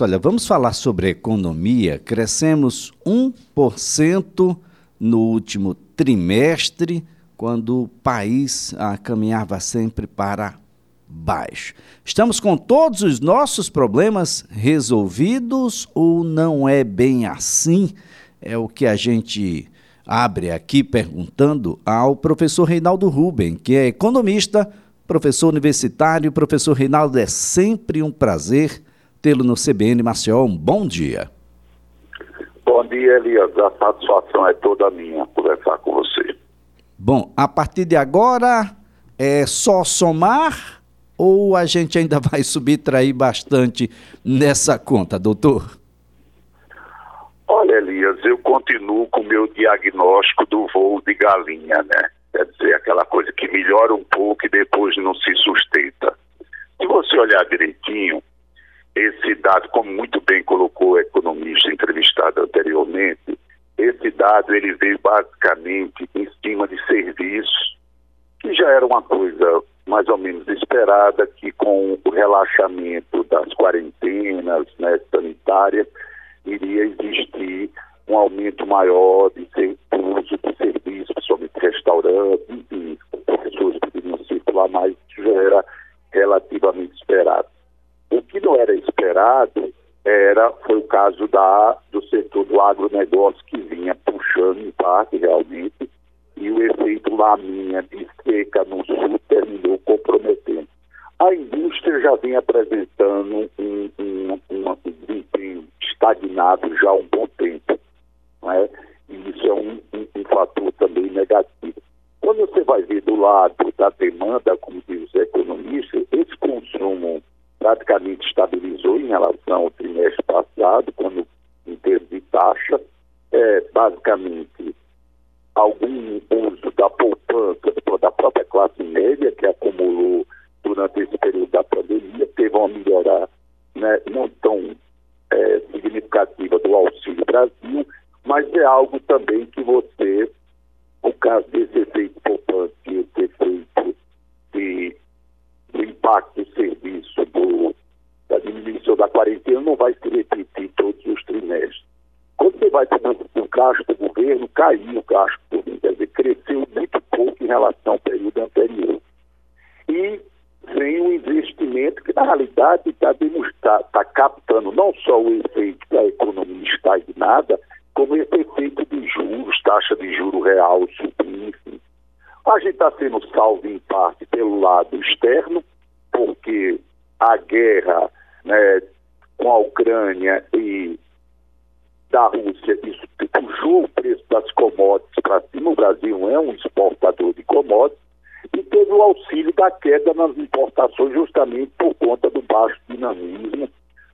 Olha, vamos falar sobre economia. Crescemos 1% no último trimestre, quando o país ah, caminhava sempre para baixo. Estamos com todos os nossos problemas resolvidos ou não é bem assim? É o que a gente abre aqui perguntando ao professor Reinaldo Ruben, que é economista, professor universitário. Professor Reinaldo, é sempre um prazer tê-lo no CBN Maceió. Um bom dia. Bom dia, Elias. A satisfação é toda minha conversar com você. Bom, a partir de agora é só somar ou a gente ainda vai subtrair bastante nessa conta, doutor? Olha, Elias, eu continuo com o meu diagnóstico do voo de galinha, né? Quer dizer, aquela coisa que melhora um pouco e depois não se sustenta. Se você olhar direitinho, esse dado, como muito bem colocou o economista entrevistado anteriormente, esse dado ele veio basicamente em cima de serviços, que já era uma coisa mais ou menos esperada, que com o relaxamento das quarentenas né, sanitárias, iria existir um aumento maior de lado da demanda, não vai se repetir todos os trimestres. Quando você vai para o gasto do governo, caiu o gasto do governo, quer dizer, cresceu muito pouco em relação ao período anterior. E vem um investimento que, na realidade, está tá, captando não só o efeito da economia estagnada, como esse efeito de juros, taxa de juro real subindo. A gente está sendo salvo, em parte, pelo lado externo, porque a guerra né, com a Ucrânia e da Rússia, isso puxou o preço das commodities para cima. O Brasil é um exportador de commodities e teve o auxílio da queda nas importações justamente por conta do baixo dinamismo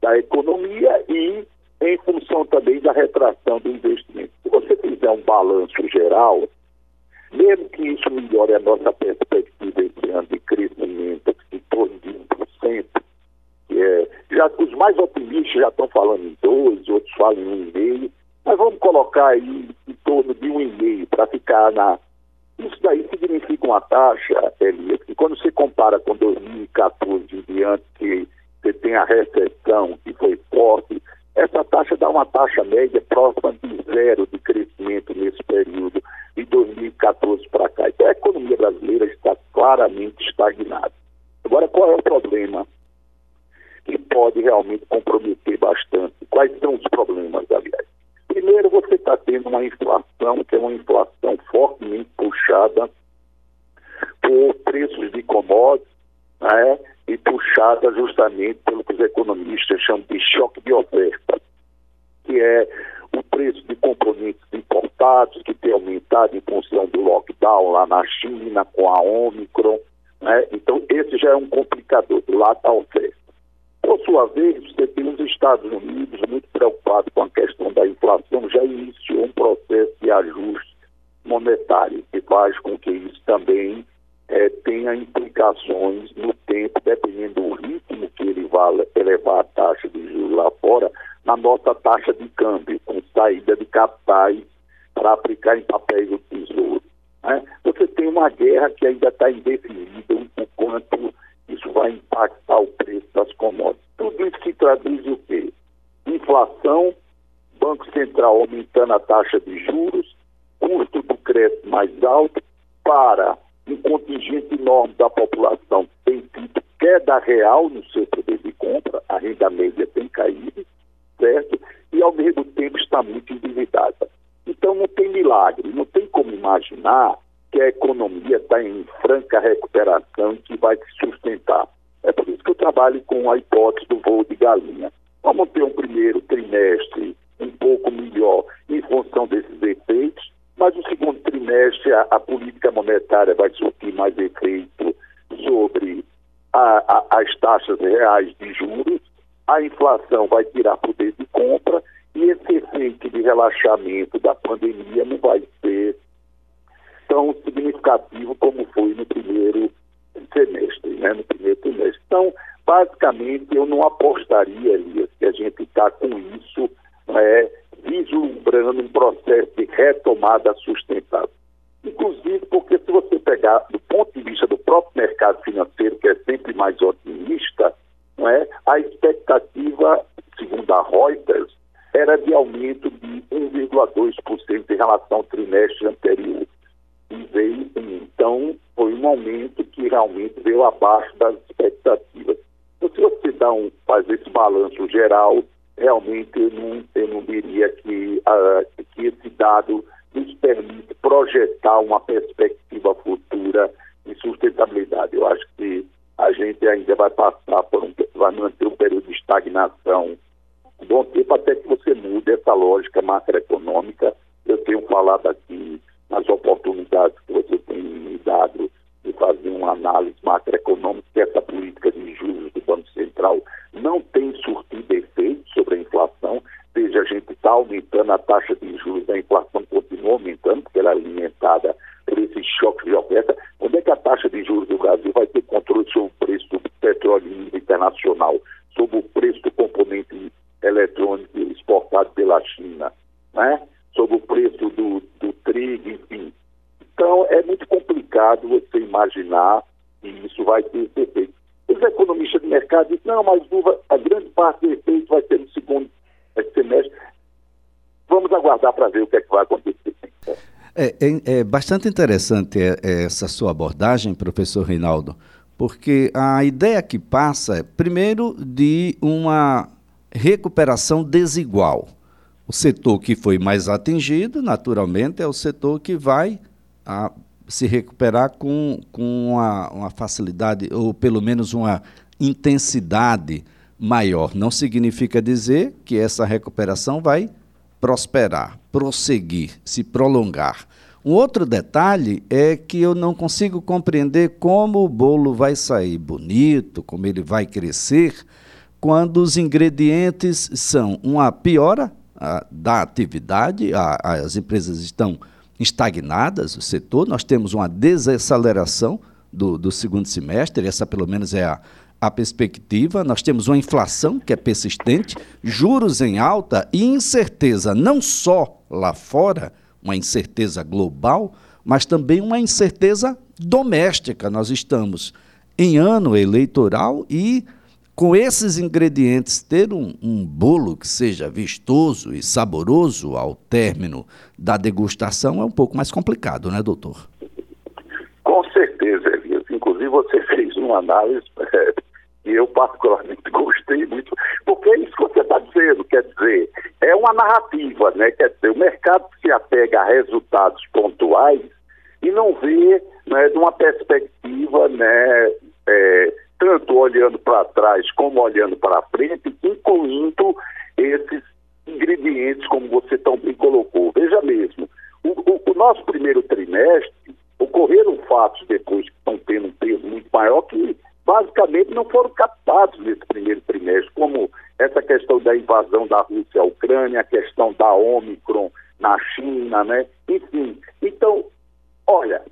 da economia e em função também da retração do investimento. Se você fizer um balanço geral, mesmo que isso melhore a nossa perspectiva esse ano de crescimento em torno de 1%, é, já, os mais otimistas já estão falando em 2, outros falam em 1,5, mas vamos colocar aí em torno de 1,5 para ficar na isso daí significa uma taxa, Elias, que quando você compara com 2014 em diante, que você tem a recessão que foi forte, essa taxa dá uma taxa média próxima de zero de crescimento nesse período, de 2014 para cá. Então a economia brasileira está claramente estagnada. Agora, qual é o problema que pode realmente comprometer bastante? Quais são os problemas, aliás? Primeiro, você está tendo uma inflação, que é uma inflação fortemente puxada por preços de commodities, né, e puxada justamente pelo que os economistas chamam de choque de oferta, que é o preço de componentes que tem aumentado em função do lockdown lá na China, com a Omicron. Né? Então, esse já é um complicador do lado da oferta. Por sua vez, você tem os Estados Unidos muito preocupados com a questão da inflação, já iniciou um processo de ajuste monetário, que faz com que isso também é, tenha implicações no tempo, dependendo do ritmo que ele vai elevar a taxa de juros lá fora, na nossa taxa de câmbio, com saída de capitais para aplicar em papéis do tesouro. Né? Você tem uma guerra que ainda está indefinida o quanto isso vai impactar o preço das commodities. Tudo isso se traduz o quê? inflação, Banco Central aumentando a taxa de juros, custo do crédito mais alto, para um contingente enorme da população tem tido queda real no seu poder de compra, a renda média tem caído, certo? E ao mesmo tempo está muito endividada. Então não tem milagre, não tem como imaginar que a economia está em franca recuperação e que vai se sustentar. É por isso que eu trabalho com a hipótese do voo de galinha. Vamos ter um primeiro trimestre um pouco melhor em função desses efeitos, mas no segundo trimestre a, a política monetária vai surtir mais efeito sobre a, a, as taxas reais de juros, a inflação vai tirar poder de compra efeito de relaxamento da pandemia não vai ser tão significativo como foi no primeiro semestre, né, no primeiro trimestre. Então, basicamente, eu não apostaria, Elias, que a gente está com isso é, vislumbrando um processo de retomada sustentável. Inclusive porque se você pegar do ponto de vista do próprio mercado financeiro, que é sempre mais otimista, não é? a expectativa, era de aumento de 1,2% em relação ao trimestre anterior. E veio, então, foi um aumento que realmente veio abaixo das expectativas. Então, se você dá um, faz esse balanço geral, realmente eu não, eu não diria que, uh, que esse dado nos permite projetar uma perspectiva futura de sustentabilidade. Eu acho que a gente ainda vai passar por um, vai manter um período de estagnação um bom tempo até que você mude essa lógica macroeconômica. Eu tenho falado aqui nas oportunidades que isso vai ter efeito. Os economistas de mercado dizem, não, mas a grande parte do efeito vai ser no segundo semestre. Vamos aguardar para ver o que, é que vai acontecer. É, é, é bastante interessante é, é, essa sua abordagem, professor Reinaldo, porque a ideia que passa é, primeiro, de uma recuperação desigual. O setor que foi mais atingido, naturalmente, é o setor que vai a, se recuperar com, com uma, uma facilidade, ou pelo menos uma intensidade maior. Não significa dizer que essa recuperação vai prosperar, prosseguir, se prolongar. Um outro detalhe é que eu não consigo compreender como o bolo vai sair bonito, como ele vai crescer, quando os ingredientes são uma piora a, da atividade, a, as empresas estão estagnadas, o setor, nós temos uma desaceleração do, do segundo semestre, essa pelo menos é a, a perspectiva, nós temos uma inflação que é persistente, juros em alta e incerteza não só lá fora, uma incerteza global, mas também uma incerteza doméstica. Nós estamos em ano eleitoral e com esses ingredientes, ter um, um, bolo que seja vistoso e saboroso ao término da degustação é um pouco mais complicado, né, doutor? Com certeza, Elias. Inclusive, você fez uma análise é, que eu particularmente gostei muito, porque é isso que você está dizendo, quer dizer, é uma narrativa, né? Quer dizer, o mercado se apega a resultados pontuais e não vê né, de uma perspectiva né, é, tanto olhando para trás como olhando para frente, incluindo esses ingredientes, como você tão bem colocou. Veja mesmo, o, o, o nosso primeiro trimestre, ocorreram fatos depois que estão tendo um peso muito maior que basicamente não foram captados nesse primeiro trimestre, como essa questão da invasão da Rússia à Ucrânia, a questão da Omicron na China, né? Enfim, então, olha,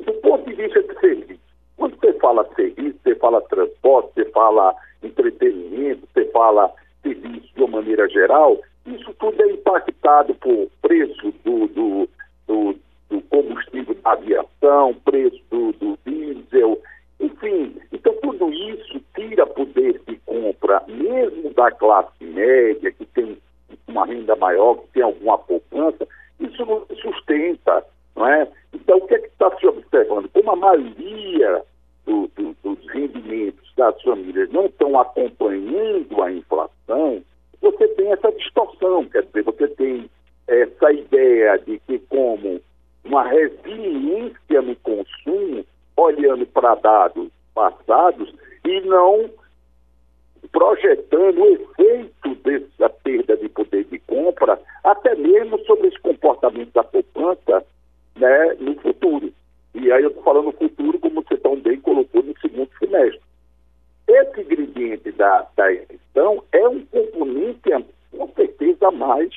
do ponto de vista de serviço, quando você fala serviço, você fala transporte, você fala entretenimento, você fala serviço de uma maneira geral, isso tudo é impactado por preço do, do, do, do combustível da aviação, preço do, do diesel, enfim. Então tudo isso tira poder de compra mesmo da classe média, que tem uma renda maior, que tem alguma poupança, isso não sustenta, não é? Então, o que é que está se observando? Como a maioria do, do, dos rendimentos das famílias não estão acompanhando a inflação, você tem essa distorção, quer dizer, você tem essa ideia de que como uma resiliência no consumo, olhando para dados passados e não projetando o efeito dessa perda de poder de compra, até mesmo sobre esse comportamento da poupança né, no futuro. E aí eu estou falando no futuro, como você tão bem colocou no segundo semestre. Esse ingrediente da, da emissão é um componente, com certeza, mais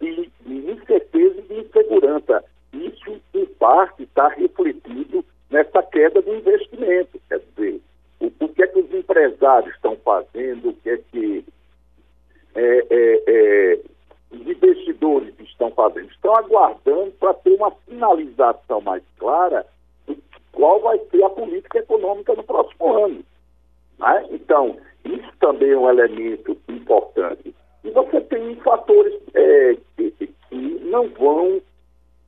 de, de incerteza e de insegurança. Isso, em parte, está refletido nessa queda do investimento. Quer dizer, o, o que é que os empresários estão fazendo, o que é que é, é, é, os investidores estão fazendo. Estão aguardando para ter uma finalização mais clara de qual vai ser a política econômica no próximo ano. Né? Então, isso também é um elemento importante. E você tem fatores é, que, que, não vão,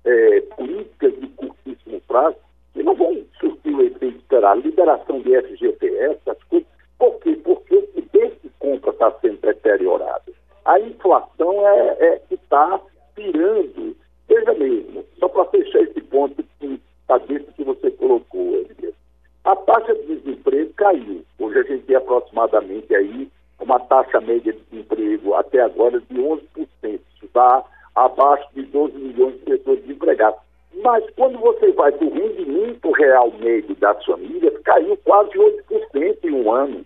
é, políticas de curtíssimo prazo, que não vão surtir o efeito esperado. Liberação de FGTS, essas coisas. Por quê? Porque o poder de compra está sendo deteriorado. A inflação é, é que está tirando. Veja mesmo, só para fechar esse ponto que está dentro que você colocou, Elias. A taxa de desemprego caiu. Hoje a gente tem aproximadamente aí uma taxa média de desemprego até agora de 11%. Isso está abaixo de 12 milhões de pessoas desempregadas. Mas quando você vai para o rendimento real médio das famílias, caiu quase 8% em um ano.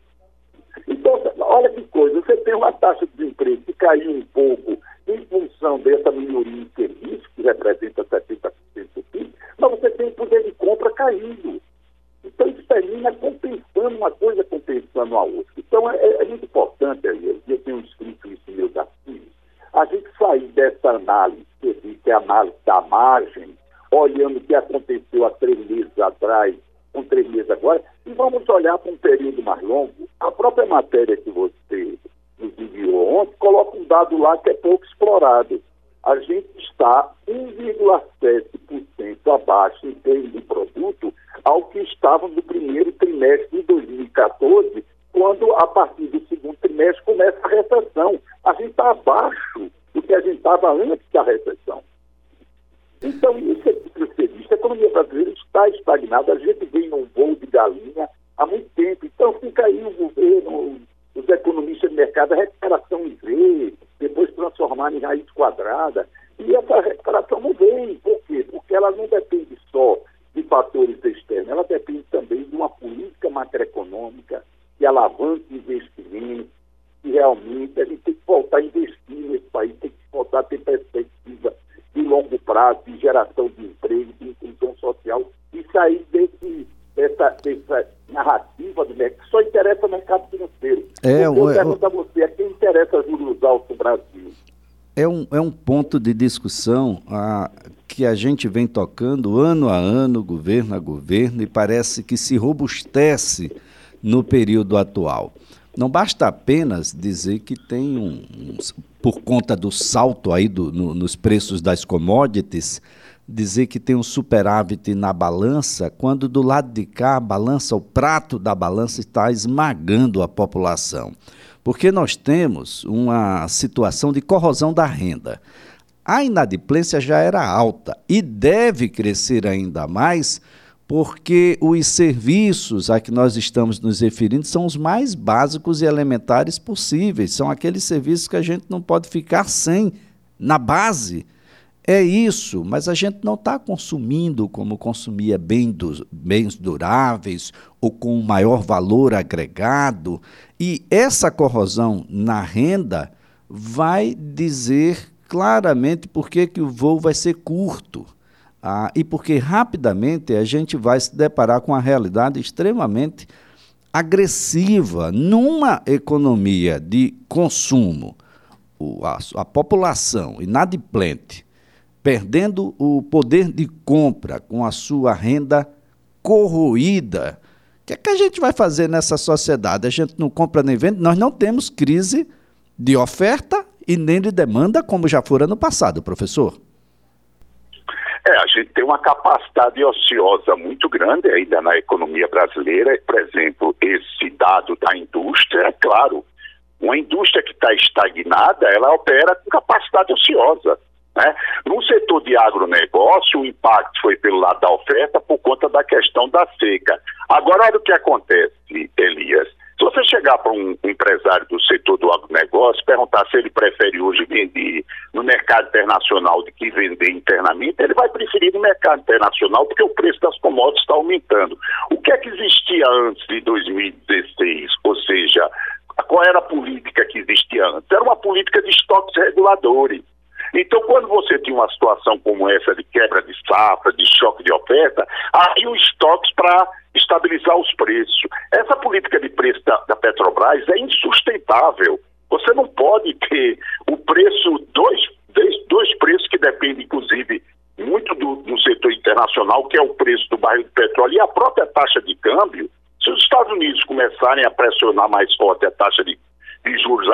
Então, olha que coisa, você tem uma taxa de desemprego que caiu um pouco em função dessa melhoria em serviço, que representa 70% do PIB, mas você tem o poder de compra caindo. Então, isso termina compensando uma coisa, compensando a outra. Então, é, é muito importante, eu tenho escrito isso em meus artigos, a gente sair dessa análise, que é a análise da margem, olhando o que aconteceu há três meses atrás, com três meses agora, e vamos olhar para um período mais longo. A própria matéria que você nos enviou ontem coloca um dado lá que é pouco explorado. A gente está 1,7% abaixo em termos de produto ao que estava no primeiro trimestre de 2014, quando a partir do segundo trimestre começa a recessão. A gente está abaixo do que a gente estava antes da recessão. Então, isso é que A economia brasileira está estagnada. A gente vem num voo de galinha há muito tempo. Então, fica aí o governo, os economistas de mercado, a recuperação em V, depois transformar em raiz quadrada. E essa recuperação não vem. Por quê? Porque ela não depende só de fatores externos, ela depende também de uma política macroeconômica que alavanque investimento, que realmente a gente tem que voltar a investir nesse país, tem que voltar a ter perspectiva de longo prazo, geração de emprego, de inclusão social e sair desse, dessa, dessa narrativa do mercado, que só interessa o mercado financeiro. É, eu pergunto a você, a quem interessa juros altos no Brasil? É um, é um ponto de discussão ah, que a gente vem tocando ano a ano, governo a governo, e parece que se robustece no período atual. Não basta apenas dizer que tem um, um por conta do salto aí do, no, nos preços das commodities, dizer que tem um superávit na balança, quando do lado de cá a balança, o prato da balança está esmagando a população. Porque nós temos uma situação de corrosão da renda. A inadimplência já era alta e deve crescer ainda mais porque os serviços a que nós estamos nos referindo são os mais básicos e elementares possíveis, são aqueles serviços que a gente não pode ficar sem na base. É isso, mas a gente não está consumindo como consumia bens duráveis ou com maior valor agregado. E essa corrosão na renda vai dizer claramente por que o voo vai ser curto ah, e porque rapidamente a gente vai se deparar com uma realidade extremamente agressiva numa economia de consumo, o, a, a população inadimplente, perdendo o poder de compra com a sua renda corroída, que é que a gente vai fazer nessa sociedade? A gente não compra nem vende, nós não temos crise de oferta e nem de demanda, como já foi ano passado, professor. É, a gente tem uma capacidade ociosa muito grande ainda na economia brasileira. Por exemplo, esse dado da indústria, é claro, uma indústria que está estagnada, ela opera com capacidade ociosa. Né? No setor de agronegócio, o impacto foi pelo lado da oferta por conta da questão da seca. Agora, olha o que acontece, Elias. Você chegar para um empresário do setor do agronegócio, perguntar se ele prefere hoje vender no mercado internacional do que vender internamente, ele vai preferir no mercado internacional porque o preço das commodities está aumentando. O que é que existia antes de 2016? Ou seja, qual era a política que existia antes? Era uma política de estoques reguladores. Então, quando você tinha uma situação como essa de quebra de safra, de choque de oferta, havia estoques para estabilizar os preços. Essa política de preço da, da, Petrobras é insustentável. Você não pode ter o preço, dois, dois preços que dependem, inclusive, muito do, do setor internacional, que é o preço do barril de petróleo e a própria taxa de câmbio. Se os Estados Unidos começarem a pressionar mais forte a taxa de de juros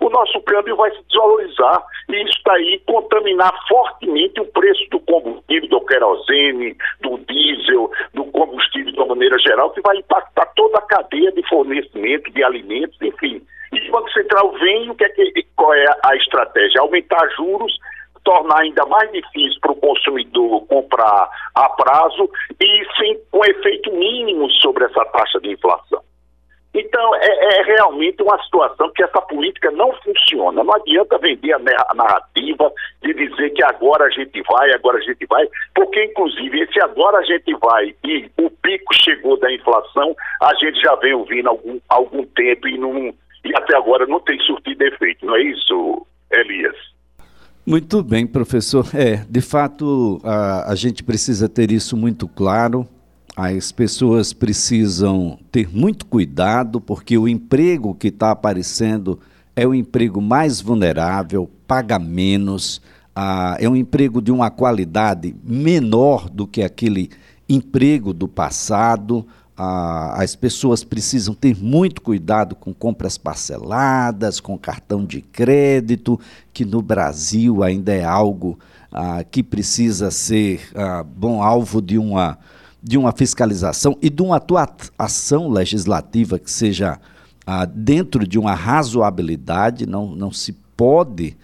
o nosso câmbio vai se desvalorizar e isso daí contaminar fortemente o preço do combustível, do querosene, do diesel, do combustível de uma maneira geral, que vai impactar toda a cadeia de fornecimento de alimentos, enfim. E o Banco Central vem, o que é que, qual é a estratégia? Aumentar juros tornar ainda mais difícil para o consumidor comprar a prazo e sem, com efeito mínimo sobre essa taxa de inflação. Então, é, é, realmente uma situação que essa política não funciona. Não adianta vender a narrativa de dizer que agora a gente vai, agora a gente vai, porque, inclusive, esse agora a gente vai e o pico chegou da inflação, a gente já vem ouvindo algum, algum tempo e, não, e até agora não tem surtido efeito. Não é isso, Elias? Muito bem, professor. É, de fato, a, a gente precisa ter isso muito claro as pessoas precisam ter muito cuidado, porque o emprego que está aparecendo é o emprego mais vulnerável, paga menos, é um emprego de uma qualidade menor do que aquele emprego do passado. As pessoas precisam ter muito cuidado com compras parceladas, com cartão de crédito, que no Brasil ainda é algo ah, que precisa ser ah, bom alvo de uma de uma fiscalização e de uma atuação legislativa que seja ah, dentro de uma razoabilidade, não, não se pode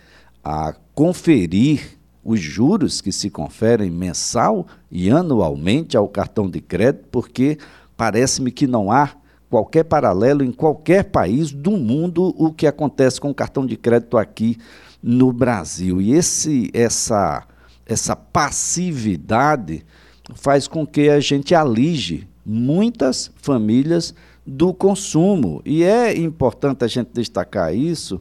ah, conferir os juros que se conferem mensal e anualmente ao cartão de crédito, porque parece-me que não há qualquer paralelo em qualquer país do mundo o que acontece com o cartão de crédito aqui no Brasil. E esse, essa, essa passividade faz com que a gente alige muitas famílias do consumo. E é importante a gente destacar isso,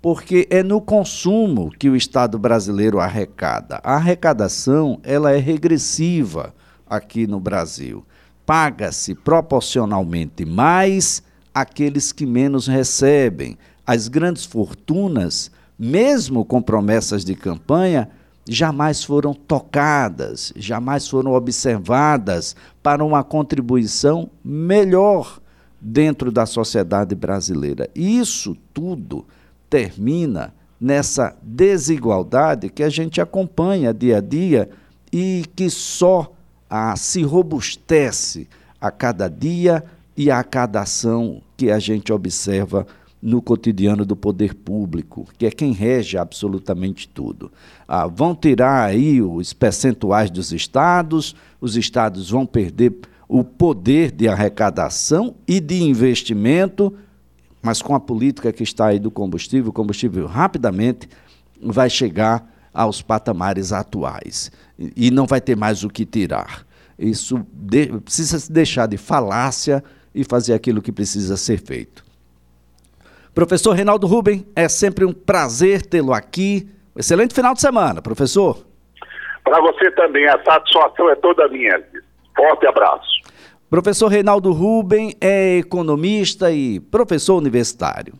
porque é no consumo que o Estado brasileiro arrecada. A arrecadação ela é regressiva aqui no Brasil. Paga-se proporcionalmente mais aqueles que menos recebem. As grandes fortunas, mesmo com promessas de campanha, jamais foram tocadas, jamais foram observadas para uma contribuição melhor dentro da sociedade brasileira. Isso tudo termina nessa desigualdade que a gente acompanha dia a dia e que só ah, se robustece a cada dia e a cada ação que a gente observa no cotidiano do poder público, que é quem rege absolutamente tudo. Ah, vão tirar aí os percentuais dos estados, os estados vão perder o poder de arrecadação e de investimento, mas com a política que está aí do combustível, o combustível rapidamente vai chegar aos patamares atuais e não vai ter mais o que tirar. Isso de, precisa se deixar de falácia e fazer aquilo que precisa ser feito. Professor Reinaldo Ruben, é sempre um prazer tê-lo aqui. Excelente final de semana, professor. Para você também, a satisfação é toda minha. Forte abraço. Professor Reinaldo Ruben é economista e professor universitário.